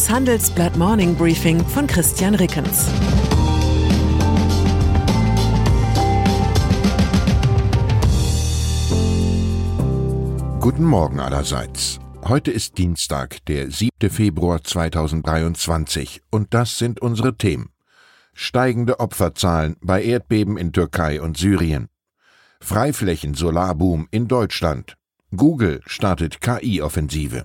Das Handelsblatt Morning Briefing von Christian Rickens. Guten Morgen allerseits. Heute ist Dienstag, der 7. Februar 2023 und das sind unsere Themen. Steigende Opferzahlen bei Erdbeben in Türkei und Syrien. Freiflächen-Solarboom in Deutschland. Google startet KI-Offensive.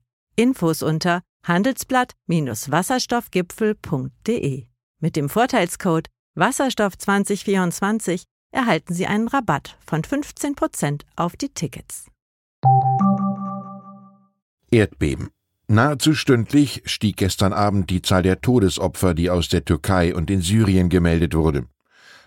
Infos unter handelsblatt-wasserstoffgipfel.de. Mit dem Vorteilscode Wasserstoff 2024 erhalten Sie einen Rabatt von 15% auf die Tickets. Erdbeben. Nahezu stündlich stieg gestern Abend die Zahl der Todesopfer, die aus der Türkei und in Syrien gemeldet wurde.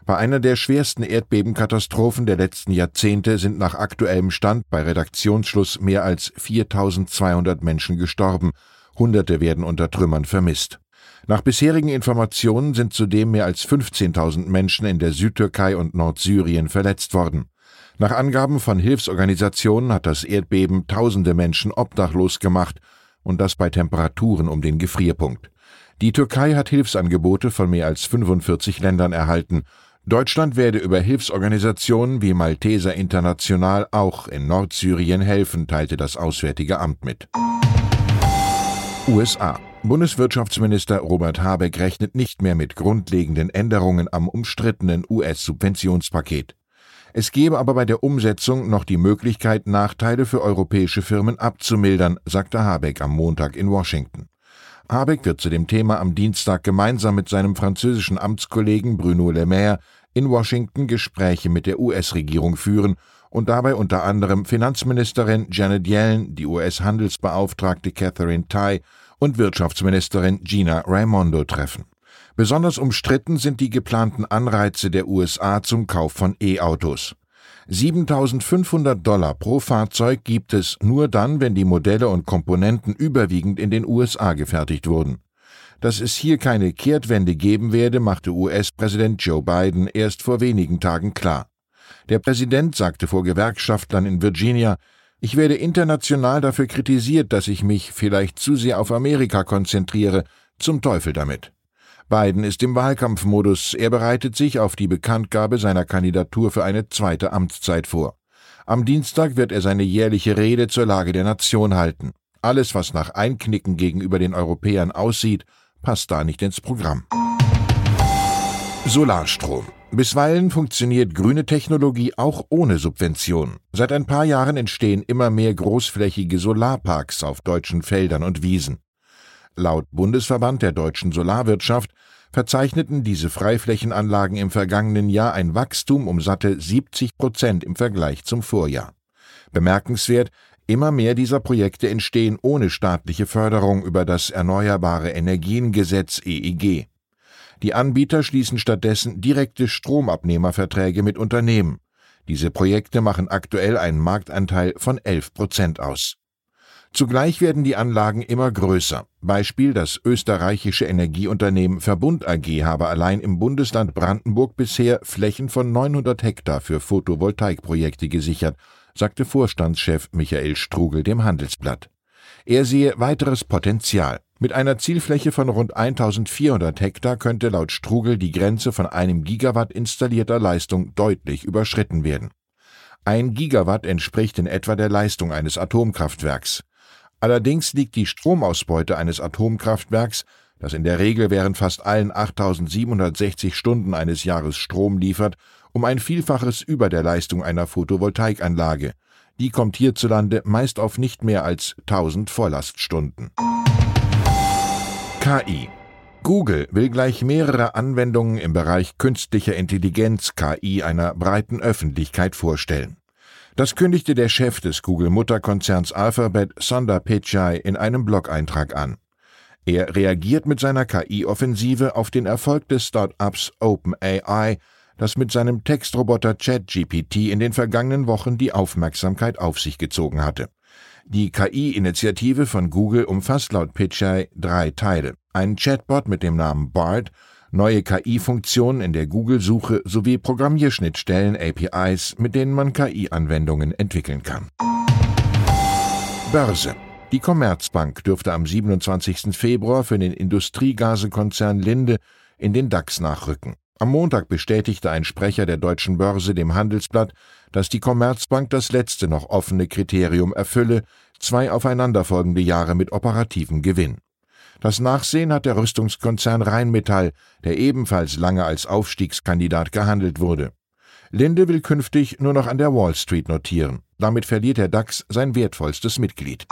Bei einer der schwersten Erdbebenkatastrophen der letzten Jahrzehnte sind nach aktuellem Stand bei Redaktionsschluss mehr als 4200 Menschen gestorben, Hunderte werden unter Trümmern vermisst. Nach bisherigen Informationen sind zudem mehr als 15.000 Menschen in der Südtürkei und Nordsyrien verletzt worden. Nach Angaben von Hilfsorganisationen hat das Erdbeben tausende Menschen obdachlos gemacht und das bei Temperaturen um den Gefrierpunkt. Die Türkei hat Hilfsangebote von mehr als 45 Ländern erhalten Deutschland werde über Hilfsorganisationen wie Malteser International auch in Nordsyrien helfen, teilte das Auswärtige Amt mit. USA. Bundeswirtschaftsminister Robert Habeck rechnet nicht mehr mit grundlegenden Änderungen am umstrittenen US-Subventionspaket. Es gebe aber bei der Umsetzung noch die Möglichkeit, Nachteile für europäische Firmen abzumildern, sagte Habeck am Montag in Washington. Habeck wird zu dem Thema am Dienstag gemeinsam mit seinem französischen Amtskollegen Bruno Le Maire in Washington Gespräche mit der US-Regierung führen und dabei unter anderem Finanzministerin Janet Yellen, die US-Handelsbeauftragte Catherine Tai und Wirtschaftsministerin Gina Raimondo treffen. Besonders umstritten sind die geplanten Anreize der USA zum Kauf von E-Autos. 7500 Dollar pro Fahrzeug gibt es nur dann, wenn die Modelle und Komponenten überwiegend in den USA gefertigt wurden. Dass es hier keine Kehrtwende geben werde, machte US-Präsident Joe Biden erst vor wenigen Tagen klar. Der Präsident sagte vor Gewerkschaftlern in Virginia, ich werde international dafür kritisiert, dass ich mich vielleicht zu sehr auf Amerika konzentriere. Zum Teufel damit. Biden ist im Wahlkampfmodus. Er bereitet sich auf die Bekanntgabe seiner Kandidatur für eine zweite Amtszeit vor. Am Dienstag wird er seine jährliche Rede zur Lage der Nation halten. Alles, was nach Einknicken gegenüber den Europäern aussieht, passt da nicht ins Programm. Solarstrom. Bisweilen funktioniert grüne Technologie auch ohne Subvention. Seit ein paar Jahren entstehen immer mehr großflächige Solarparks auf deutschen Feldern und Wiesen. Laut Bundesverband der deutschen Solarwirtschaft verzeichneten diese Freiflächenanlagen im vergangenen Jahr ein Wachstum um satte 70 Prozent im Vergleich zum Vorjahr. Bemerkenswert, immer mehr dieser Projekte entstehen ohne staatliche Förderung über das Erneuerbare Energiengesetz EEG. Die Anbieter schließen stattdessen direkte Stromabnehmerverträge mit Unternehmen. Diese Projekte machen aktuell einen Marktanteil von 11 Prozent aus. Zugleich werden die Anlagen immer größer. Beispiel das österreichische Energieunternehmen Verbund AG habe allein im Bundesland Brandenburg bisher Flächen von 900 Hektar für Photovoltaikprojekte gesichert, sagte Vorstandschef Michael Strugel dem Handelsblatt. Er sehe weiteres Potenzial. Mit einer Zielfläche von rund 1400 Hektar könnte laut Strugel die Grenze von einem Gigawatt installierter Leistung deutlich überschritten werden. Ein Gigawatt entspricht in etwa der Leistung eines Atomkraftwerks. Allerdings liegt die Stromausbeute eines Atomkraftwerks, das in der Regel während fast allen 8760 Stunden eines Jahres Strom liefert, um ein Vielfaches über der Leistung einer Photovoltaikanlage. Die kommt hierzulande meist auf nicht mehr als 1000 Vorlaststunden. KI Google will gleich mehrere Anwendungen im Bereich künstlicher Intelligenz KI einer breiten Öffentlichkeit vorstellen. Das kündigte der Chef des Google-Mutterkonzerns Alphabet, Sundar Pichai, in einem Blog-Eintrag an. Er reagiert mit seiner KI-Offensive auf den Erfolg des Start-ups OpenAI, das mit seinem Textroboter ChatGPT in den vergangenen Wochen die Aufmerksamkeit auf sich gezogen hatte. Die KI-Initiative von Google umfasst laut Pitchai drei Teile. Ein Chatbot mit dem Namen BART, neue KI-Funktionen in der Google-Suche sowie Programmierschnittstellen APIs, mit denen man KI-Anwendungen entwickeln kann. Börse die Commerzbank dürfte am 27. Februar für den Industriegasekonzern Linde in den DAX nachrücken. Am Montag bestätigte ein Sprecher der deutschen Börse dem Handelsblatt, dass die Commerzbank das letzte noch offene Kriterium erfülle, zwei aufeinanderfolgende Jahre mit operativem Gewinn. Das Nachsehen hat der Rüstungskonzern Rheinmetall, der ebenfalls lange als Aufstiegskandidat gehandelt wurde. Linde will künftig nur noch an der Wall Street notieren. Damit verliert der DAX sein wertvollstes Mitglied.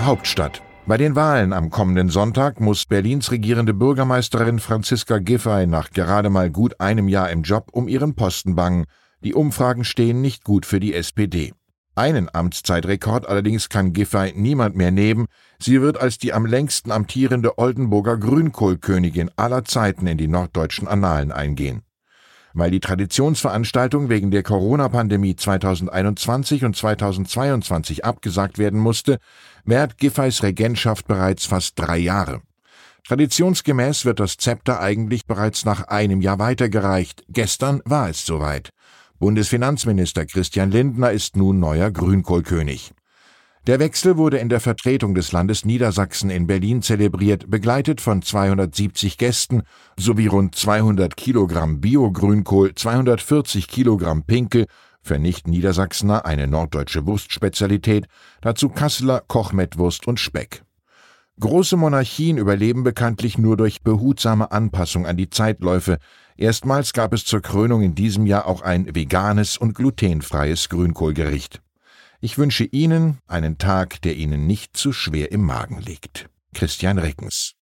Hauptstadt. Bei den Wahlen am kommenden Sonntag muss Berlins regierende Bürgermeisterin Franziska Giffey nach gerade mal gut einem Jahr im Job um ihren Posten bangen. Die Umfragen stehen nicht gut für die SPD. Einen Amtszeitrekord allerdings kann Giffey niemand mehr nehmen. Sie wird als die am längsten amtierende Oldenburger Grünkohlkönigin aller Zeiten in die norddeutschen Annalen eingehen. Weil die Traditionsveranstaltung wegen der Corona-Pandemie 2021 und 2022 abgesagt werden musste, währt Giffeys Regentschaft bereits fast drei Jahre. Traditionsgemäß wird das Zepter eigentlich bereits nach einem Jahr weitergereicht. Gestern war es soweit. Bundesfinanzminister Christian Lindner ist nun neuer Grünkohlkönig. Der Wechsel wurde in der Vertretung des Landes Niedersachsen in Berlin zelebriert, begleitet von 270 Gästen sowie rund 200 Kilogramm Bio-Grünkohl, 240 Kilogramm Pinkel, für Nicht-Niedersachsener eine norddeutsche Wurstspezialität, dazu Kasseler Kochmettwurst und Speck. Große Monarchien überleben bekanntlich nur durch behutsame Anpassung an die Zeitläufe. Erstmals gab es zur Krönung in diesem Jahr auch ein veganes und glutenfreies Grünkohlgericht. Ich wünsche Ihnen einen Tag, der Ihnen nicht zu schwer im Magen liegt. Christian Reckens.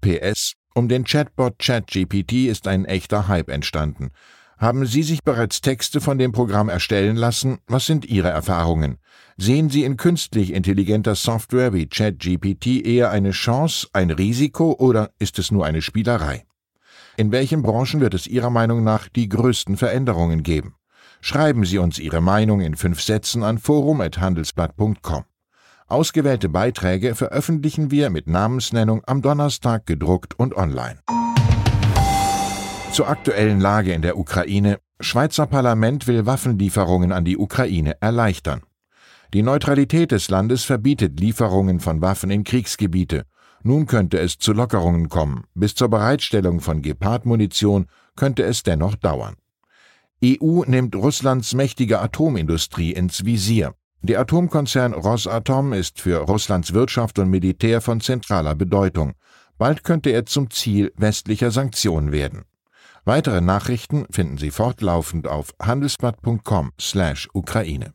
PS. Um den Chatbot ChatGPT ist ein echter Hype entstanden. Haben Sie sich bereits Texte von dem Programm erstellen lassen? Was sind Ihre Erfahrungen? Sehen Sie in künstlich intelligenter Software wie ChatGPT eher eine Chance, ein Risiko oder ist es nur eine Spielerei? In welchen Branchen wird es Ihrer Meinung nach die größten Veränderungen geben? Schreiben Sie uns Ihre Meinung in fünf Sätzen an forum.handelsblatt.com. Ausgewählte Beiträge veröffentlichen wir mit Namensnennung am Donnerstag gedruckt und online. Zur aktuellen Lage in der Ukraine. Schweizer Parlament will Waffenlieferungen an die Ukraine erleichtern. Die Neutralität des Landes verbietet Lieferungen von Waffen in Kriegsgebiete. Nun könnte es zu Lockerungen kommen. Bis zur Bereitstellung von Gepard-Munition könnte es dennoch dauern. EU nimmt Russlands mächtige Atomindustrie ins Visier. Der Atomkonzern Rosatom ist für Russlands Wirtschaft und Militär von zentraler Bedeutung. Bald könnte er zum Ziel westlicher Sanktionen werden. Weitere Nachrichten finden Sie fortlaufend auf handelsblatt.com/Ukraine.